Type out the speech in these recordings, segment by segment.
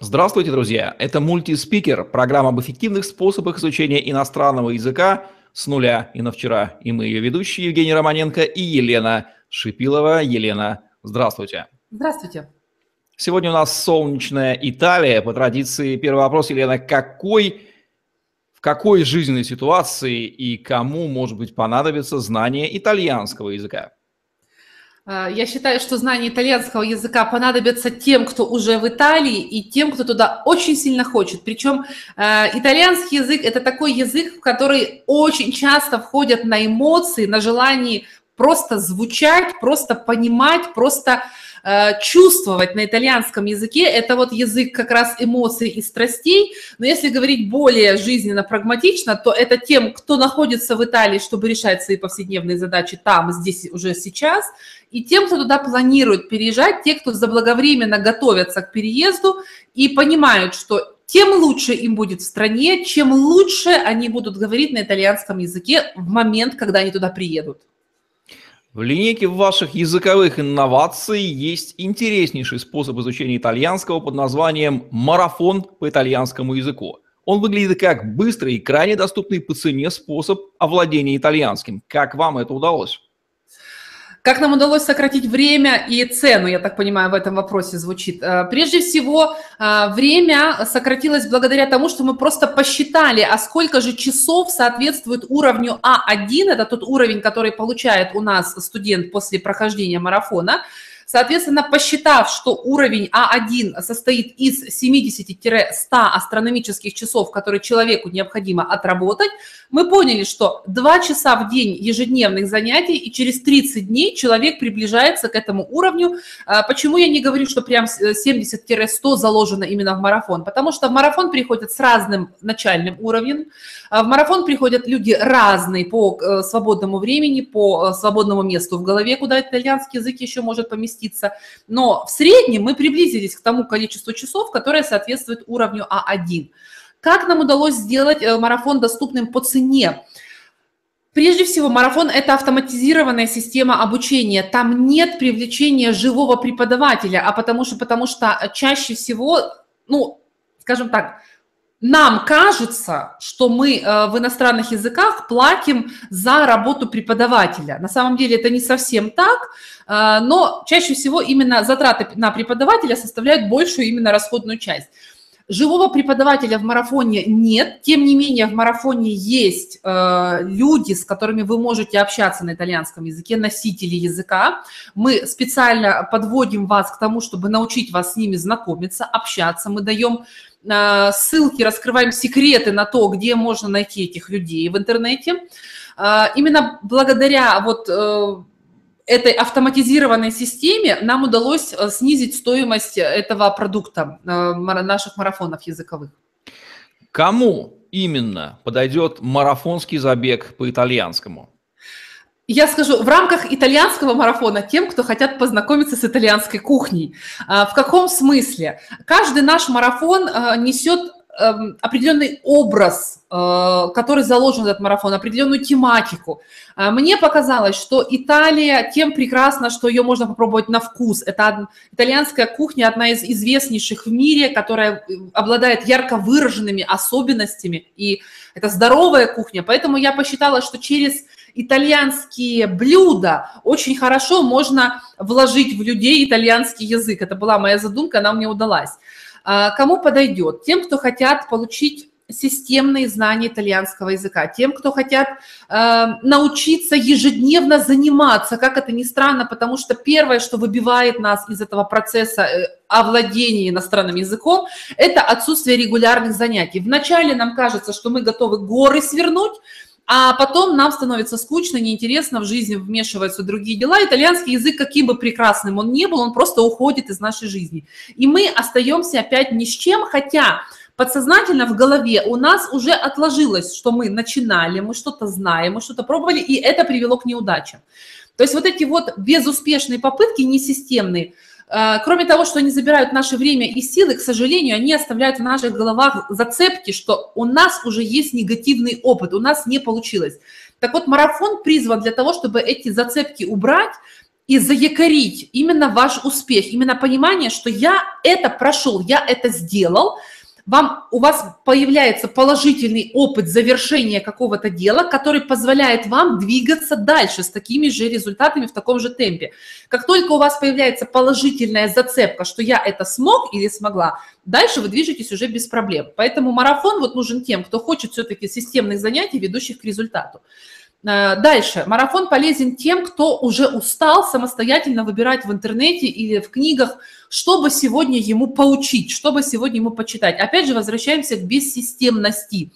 Здравствуйте, друзья! Это мультиспикер, программа об эффективных способах изучения иностранного языка с нуля и на вчера. И мы ее ведущие Евгений Романенко и Елена Шипилова. Елена, здравствуйте. Здравствуйте. Сегодня у нас солнечная Италия. По традиции первый вопрос, Елена, какой, в какой жизненной ситуации и кому, может быть, понадобится знание итальянского языка? А, я считаю, что знание итальянского языка понадобится тем, кто уже в Италии, и тем, кто туда очень сильно хочет. Причем э, итальянский язык – это такой язык, в который очень часто входят на эмоции, на желание просто звучать, просто понимать, просто Э, чувствовать на итальянском языке. Это вот язык как раз эмоций и страстей. Но если говорить более жизненно, прагматично, то это тем, кто находится в Италии, чтобы решать свои повседневные задачи там, здесь, уже сейчас, и тем, кто туда планирует переезжать, те, кто заблаговременно готовятся к переезду и понимают, что тем лучше им будет в стране, чем лучше они будут говорить на итальянском языке в момент, когда они туда приедут. В линейке ваших языковых инноваций есть интереснейший способ изучения итальянского под названием «марафон по итальянскому языку». Он выглядит как быстрый и крайне доступный по цене способ овладения итальянским. Как вам это удалось? Как нам удалось сократить время и цену, я так понимаю, в этом вопросе звучит. Э, прежде всего, э, время сократилось благодаря тому, что мы просто посчитали, а сколько же часов соответствует уровню А1, это тот уровень, который получает у нас студент после прохождения марафона, Соответственно, посчитав, что уровень А1 состоит из 70-100 астрономических часов, которые человеку необходимо отработать, мы поняли, что 2 часа в день ежедневных занятий, и через 30 дней человек приближается к этому уровню. А, почему я не говорю, что прям 70-100 заложено именно в марафон? Потому что в марафон приходят с разным начальным уровнем, а, в марафон приходят люди разные по э, свободному времени, по э, свободному месту в голове, куда итальянский язык еще может поместиться. Но в среднем мы приблизились к тому количеству часов, которое соответствует уровню А1. Как нам удалось сделать э, марафон доступным по цене? Прежде всего, марафон – это автоматизированная система обучения. Там нет привлечения живого преподавателя, а потому что, потому что чаще всего, ну, скажем так, нам кажется, что мы э, в иностранных языках платим за работу преподавателя. На самом деле это не совсем так, э, но чаще всего именно затраты на преподавателя составляют большую именно расходную часть. Живого преподавателя в марафоне нет, тем не менее в марафоне есть э, люди, с которыми вы можете общаться на итальянском языке, носители языка. Мы специально подводим вас к тому, чтобы научить вас с ними знакомиться, общаться. Мы даем э, ссылки, раскрываем секреты на то, где можно найти этих людей в интернете. Э, именно благодаря вот э, этой автоматизированной системе нам удалось э, снизить стоимость этого продукта э, наших марафонов языковых. Кому именно подойдет марафонский забег по итальянскому? Я скажу, в рамках итальянского марафона тем, кто хотят познакомиться с итальянской кухней. А, в каком смысле? Каждый наш марафон э, несет определенный образ, э, который заложен в этот марафон, определенную тематику. Э, мне показалось, что Италия тем прекрасна, что ее можно попробовать на вкус. Это итальянская кухня, одна из известнейших в мире, которая э, обладает ярко выраженными особенностями, и это здоровая кухня. Поэтому я посчитала, что через итальянские блюда очень хорошо можно вложить в людей итальянский язык. Это была моя задумка, она мне удалась. А, кому подойдет? Тем, кто хотят получить системные знания итальянского языка, тем, кто хотят э, научиться ежедневно заниматься, как это ни странно, потому что первое, что выбивает нас из этого процесса э, овладения иностранным языком, это отсутствие регулярных занятий. Вначале нам кажется, что мы готовы горы свернуть, а потом нам становится скучно, неинтересно, в жизни вмешиваются другие дела. Итальянский язык, каким бы прекрасным он ни был, он просто уходит из нашей жизни. И мы остаемся опять ни с чем, хотя подсознательно в голове у нас уже отложилось, что мы начинали, мы что-то знаем, мы что-то пробовали, и это привело к неудачам. То есть вот эти вот безуспешные попытки, несистемные, кроме того, что они забирают наше время и силы, к сожалению, они оставляют в наших головах зацепки, что у нас уже есть негативный опыт, у нас не получилось. Так вот, марафон призван для того, чтобы эти зацепки убрать и заякорить именно ваш успех, именно понимание, что я это прошел, я это сделал, вам, у вас появляется положительный опыт завершения какого-то дела, который позволяет вам двигаться дальше с такими же результатами в таком же темпе. Как только у вас появляется положительная зацепка, что я это смог или смогла, дальше вы движетесь уже без проблем. Поэтому марафон вот нужен тем, кто хочет все-таки системных занятий, ведущих к результату. Э, дальше. Марафон полезен тем, кто уже устал самостоятельно выбирать в интернете или в книгах, чтобы сегодня ему поучить, чтобы сегодня ему почитать. Опять же, возвращаемся к бессистемности.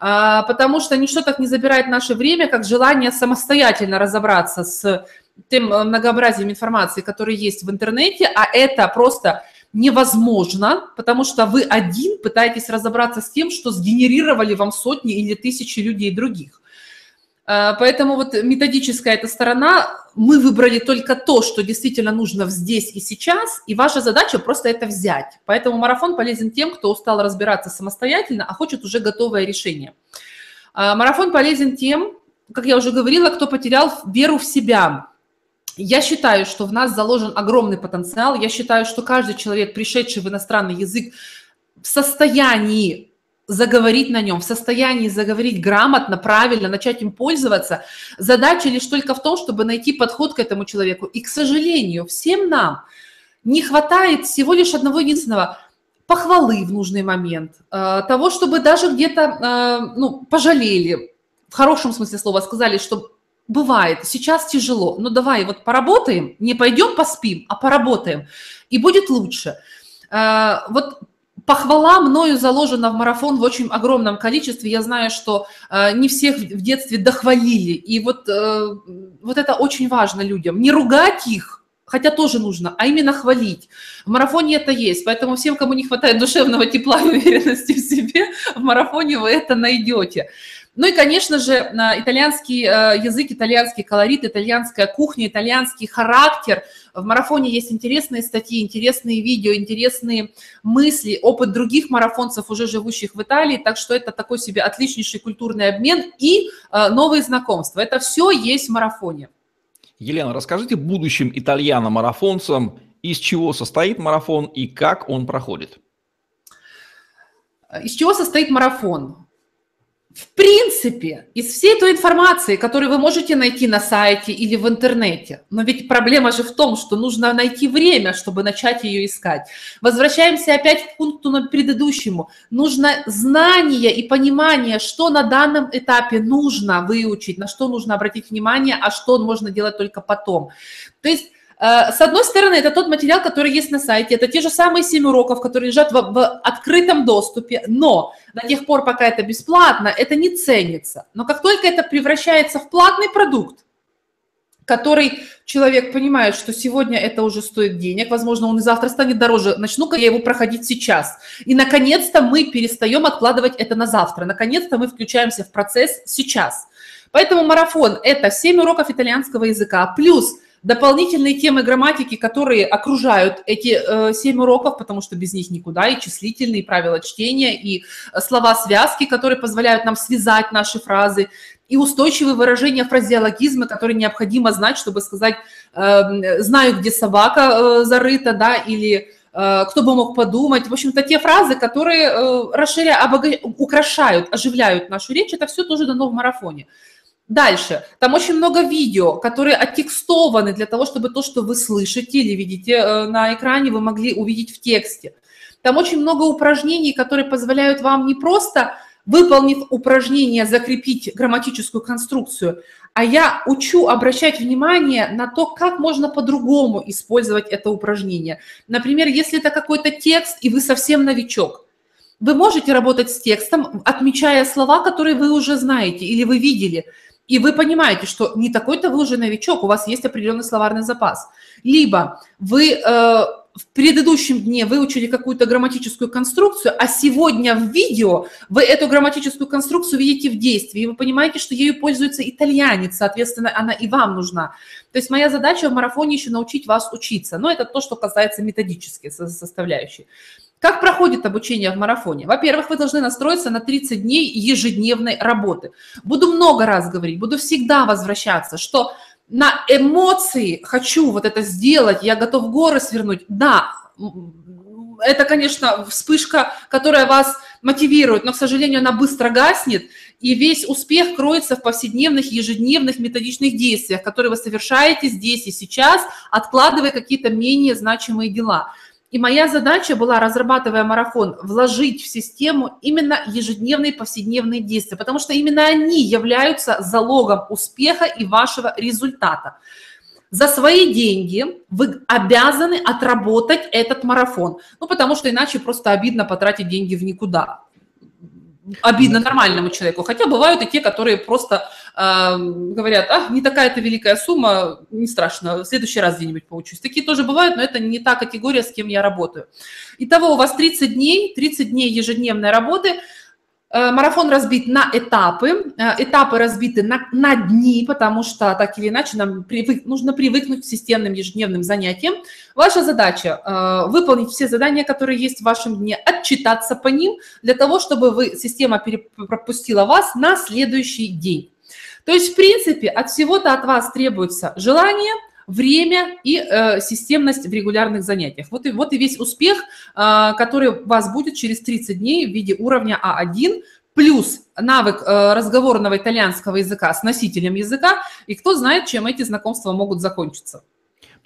Э, потому что ничто так не забирает наше время, как желание самостоятельно разобраться с тем э, многообразием информации, которая есть в интернете, а это просто невозможно, потому что вы один пытаетесь разобраться с тем, что сгенерировали вам сотни или тысячи людей других. Э, поэтому вот методическая эта сторона, мы выбрали только то, что действительно нужно здесь и сейчас, и ваша задача просто это взять. Поэтому марафон полезен тем, кто устал разбираться самостоятельно, а хочет уже готовое решение. Э, марафон полезен тем, как я уже говорила, кто потерял веру в себя. Я считаю, что в нас заложен огромный потенциал. Я считаю, что каждый человек, пришедший в иностранный язык, в состоянии заговорить на нем, в состоянии заговорить грамотно, правильно, начать им пользоваться. Задача лишь только в том, чтобы найти подход к этому человеку. И, к сожалению, всем нам не хватает всего лишь одного единственного похвалы в нужный момент, э, того, чтобы даже где-то э, ну, пожалели, в хорошем смысле слова сказали, что бывает, сейчас тяжело, но давай вот поработаем, не пойдем поспим, а поработаем, и будет лучше. Э, вот похвала мною заложена в марафон в очень огромном количестве. Я знаю, что э, не всех в детстве дохвалили. И вот, э, вот это очень важно людям. Не ругать их, хотя тоже нужно, а именно хвалить. В марафоне это есть, поэтому всем, кому не хватает душевного тепла и уверенности в себе, в марафоне вы это найдете. Ну и, конечно же, итальянский э, язык, итальянский колорит, итальянская кухня, итальянский характер. В марафоне есть интересные статьи, интересные видео, интересные мысли, опыт других марафонцев, уже живущих в Италии. Так что это такой себе отличнейший культурный обмен и э, новые знакомства. Это все есть в марафоне. Елена, расскажите будущим итальяно-марафонцам, из чего состоит марафон и как он проходит? Из чего состоит марафон? В принципе, из всей той информации, которую вы можете найти на сайте или в интернете, но ведь проблема же в том, что нужно найти время, чтобы начать ее искать. Возвращаемся опять к пункту на предыдущему. Нужно знание и понимание, что на данном этапе нужно выучить, на что нужно обратить внимание, а что можно делать только потом. То есть с одной стороны, это тот материал, который есть на сайте, это те же самые 7 уроков, которые лежат в, в открытом доступе, но до тех пор, пока это бесплатно, это не ценится. Но как только это превращается в платный продукт, который человек понимает, что сегодня это уже стоит денег, возможно, он и завтра станет дороже, начну-ка я его проходить сейчас. И, наконец-то, мы перестаем откладывать это на завтра, наконец-то мы включаемся в процесс сейчас. Поэтому марафон – это 7 уроков итальянского языка, плюс – дополнительные темы грамматики, которые окружают эти э, семь уроков, потому что без них никуда, и числительные, и правила чтения, и э, слова-связки, которые позволяют нам связать наши фразы, и устойчивые выражения фразеологизма, которые необходимо знать, чтобы сказать э, «знаю, где собака э, зарыта», да, или э, кто бы мог подумать. В общем-то, те фразы, которые э, расширяют, обога... украшают, оживляют нашу речь, это все тоже дано в марафоне. Дальше. Там очень много видео, которые оттекстованы для того, чтобы то, что вы слышите или видите э, на экране, вы могли увидеть в тексте. Там очень много упражнений, которые позволяют вам не просто, выполнив упражнение, закрепить грамматическую конструкцию, а я учу обращать внимание на то, как можно по-другому использовать это упражнение. Например, если это какой-то текст, и вы совсем новичок, вы можете работать с текстом, отмечая слова, которые вы уже знаете или вы видели – и вы понимаете, что не такой-то вы уже новичок, у вас есть определенный словарный запас. Либо вы э, в предыдущем дне выучили какую-то грамматическую конструкцию, а сегодня в видео вы эту грамматическую конструкцию видите в действии, и вы понимаете, что ею пользуется итальянец, соответственно, она и вам нужна. То есть моя задача в марафоне еще научить вас учиться. Но это то, что касается методической составляющей. Как проходит обучение в марафоне? Во-первых, вы должны настроиться на 30 дней ежедневной работы. Буду много раз говорить, буду всегда возвращаться, что на эмоции хочу вот это сделать, я готов горы свернуть, да, это, конечно, вспышка, которая вас мотивирует, но, к сожалению, она быстро гаснет, и весь успех кроется в повседневных, ежедневных методичных действиях, которые вы совершаете здесь и сейчас, откладывая какие-то менее значимые дела. И моя задача была, разрабатывая марафон, вложить в систему именно ежедневные повседневные действия, потому что именно они являются залогом успеха и вашего результата. За свои деньги вы обязаны отработать этот марафон. Ну, потому что иначе просто обидно потратить деньги в никуда обидно нормальному человеку. Хотя бывают и те, которые просто говорят, а, не такая-то великая сумма, не страшно, в следующий раз где-нибудь поучусь. Такие тоже бывают, но это не та категория, с кем я работаю. Итого у вас 30 дней, 30 дней ежедневной работы – Э, марафон разбит на этапы, э, этапы разбиты на, на дни, потому что так или иначе нам привык, нужно привыкнуть к системным ежедневным занятиям. Ваша задача э, выполнить все задания, которые есть в вашем дне, отчитаться по ним, для того, чтобы вы, система пропустила вас на следующий день. То есть, в принципе, от всего-то от вас требуется желание – время и э, системность в регулярных занятиях. Вот и, вот и весь успех, э, который у вас будет через 30 дней в виде уровня А1, плюс навык э, разговорного итальянского языка с носителем языка, и кто знает, чем эти знакомства могут закончиться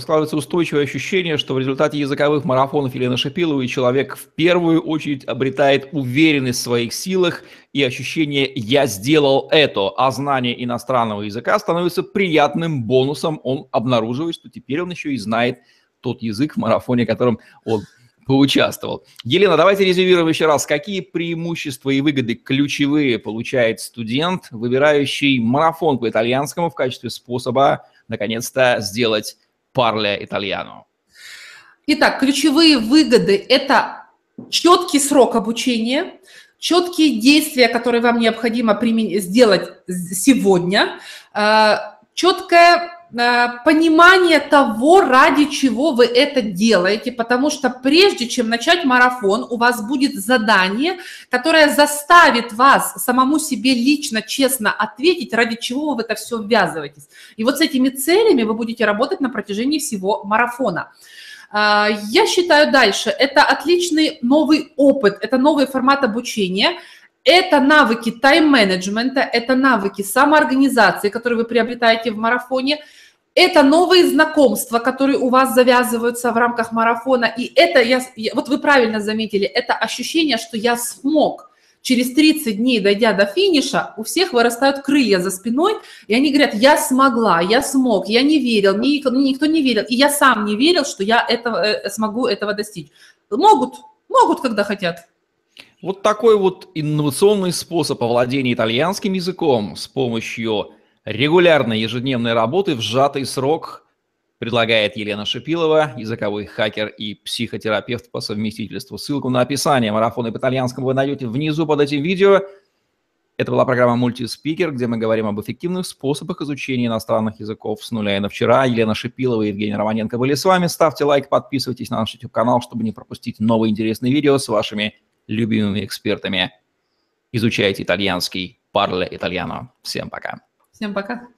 складывается устойчивое ощущение, что в результате языковых марафонов Елены Шипиловой человек в первую очередь обретает уверенность в своих силах и ощущение «я сделал это», а знание иностранного языка становится приятным бонусом. Он обнаруживает, что теперь он еще и знает тот язык в марафоне, в котором он поучаствовал. Елена, давайте резюмируем еще раз, какие преимущества и выгоды ключевые получает студент, выбирающий марафон по итальянскому в качестве способа наконец-то сделать parla italiano. Итак, ключевые выгоды – это четкий срок обучения, четкие действия, которые вам необходимо сделать сегодня, э, четкое понимание того, ради чего вы это делаете, потому что прежде чем начать марафон, у вас будет задание, которое заставит вас самому себе лично, честно ответить, ради чего вы в это все ввязываетесь. И вот с этими целями вы будете работать на протяжении всего марафона. Э, я считаю дальше, это отличный новый опыт, это новый формат обучения, это навыки тайм-менеджмента, это навыки самоорганизации, которые вы приобретаете в марафоне – это новые знакомства, которые у вас завязываются в рамках марафона. И это, я, вот вы правильно заметили, это ощущение, что я смог. Через 30 дней, дойдя до финиша, у всех вырастают крылья за спиной, и они говорят, я смогла, я смог, я не верил, мне никто, мне никто не верил, и я сам не верил, что я этого, э, смогу этого достичь. Могут, могут, когда хотят. Вот такой вот инновационный способ овладения итальянским языком с помощью Регулярной ежедневной работы в сжатый срок предлагает Елена Шипилова, языковой хакер и психотерапевт по совместительству. Ссылку на описание марафона по итальянскому вы найдете внизу под этим видео. Это была программа «Мультиспикер», где мы говорим об эффективных способах изучения иностранных языков с нуля и на вчера. Елена Шипилова и Евгений Романенко были с вами. Ставьте лайк, подписывайтесь на наш YouTube-канал, чтобы не пропустить новые интересные видео с вашими любимыми экспертами. Изучайте итальянский, парле итальяно. Всем пока. Всем пока.